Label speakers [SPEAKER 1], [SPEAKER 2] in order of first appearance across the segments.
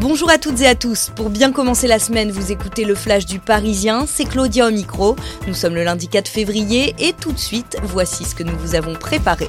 [SPEAKER 1] Bonjour à toutes et à tous. Pour bien commencer la semaine, vous écoutez le flash du Parisien. C'est Claudia au micro. Nous sommes le lundi 4 février et tout de suite, voici ce que nous vous avons préparé.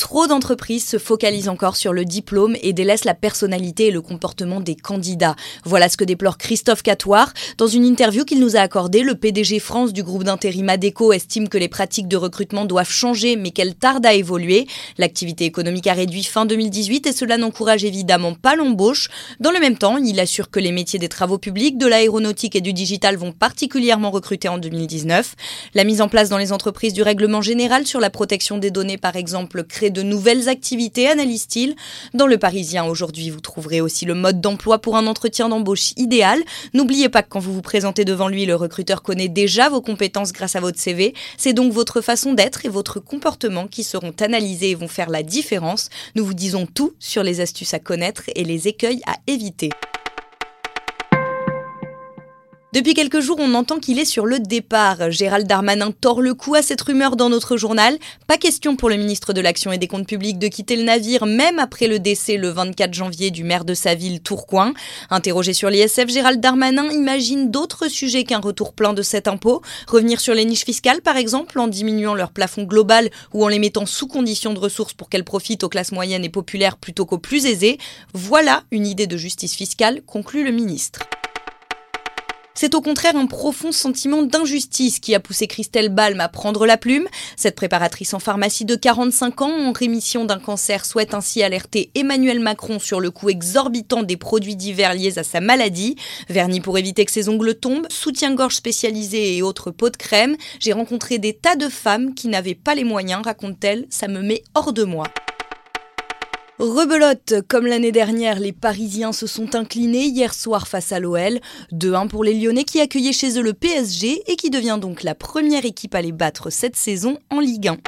[SPEAKER 1] Trop d'entreprises se focalisent encore sur le diplôme et délaissent la personnalité et le comportement des candidats. Voilà ce que déplore Christophe Catoire. Dans une interview qu'il nous a accordée, le PDG France du groupe d'intérim ADECO estime que les pratiques de recrutement doivent changer mais qu'elles tardent à évoluer. L'activité économique a réduit fin 2018 et cela n'encourage évidemment pas l'embauche. Dans le même temps, il assure que les métiers des travaux publics, de l'aéronautique et du digital vont particulièrement recruter en 2019. La mise en place dans les entreprises du règlement général sur la protection des données, par exemple, crée de nouvelles activités, analyse-t-il. Dans le Parisien aujourd'hui, vous trouverez aussi le mode d'emploi pour un entretien d'embauche idéal. N'oubliez pas que quand vous vous présentez devant lui, le recruteur connaît déjà vos compétences grâce à votre CV. C'est donc votre façon d'être et votre comportement qui seront analysés et vont faire la différence. Nous vous disons tout sur les astuces à connaître et les écueils à éviter. Depuis quelques jours, on entend qu'il est sur le départ. Gérald Darmanin tord le cou à cette rumeur dans notre journal. Pas question pour le ministre de l'Action et des Comptes Publics de quitter le navire, même après le décès le 24 janvier du maire de sa ville, Tourcoing. Interrogé sur l'ISF, Gérald Darmanin imagine d'autres sujets qu'un retour plein de cet impôt. Revenir sur les niches fiscales, par exemple, en diminuant leur plafond global ou en les mettant sous condition de ressources pour qu'elles profitent aux classes moyennes et populaires plutôt qu'aux plus aisés. Voilà une idée de justice fiscale, conclut le ministre. C'est au contraire un profond sentiment d'injustice qui a poussé Christelle Balm à prendre la plume. Cette préparatrice en pharmacie de 45 ans en rémission d'un cancer souhaite ainsi alerter Emmanuel Macron sur le coût exorbitant des produits divers liés à sa maladie. Vernis pour éviter que ses ongles tombent, soutien-gorge spécialisé et autres pots de crème. J'ai rencontré des tas de femmes qui n'avaient pas les moyens, raconte-t-elle. Ça me met hors de moi. Rebelote, comme l'année dernière, les Parisiens se sont inclinés hier soir face à l'OL. 2-1 pour les Lyonnais qui accueillaient chez eux le PSG et qui devient donc la première équipe à les battre cette saison en Ligue 1.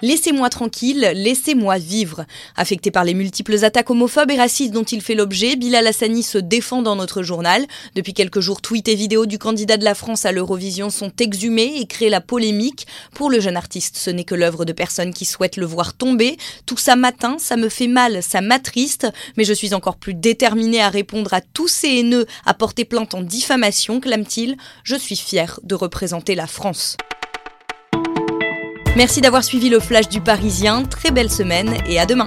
[SPEAKER 1] Laissez-moi tranquille, laissez-moi vivre. Affecté par les multiples attaques homophobes et racistes dont il fait l'objet, Bilal Hassani se défend dans notre journal. Depuis quelques jours, tweets et vidéos du candidat de la France à l'Eurovision sont exhumés et créent la polémique. Pour le jeune artiste, ce n'est que l'œuvre de personnes qui souhaitent le voir tomber. Tout ça matin, ça me fait mal, ça m'attriste, mais je suis encore plus déterminée à répondre à tous ces haineux à porter plainte en diffamation, clame-t-il. Je suis fier de représenter la France. Merci d'avoir suivi le flash du Parisien, très belle semaine et à demain.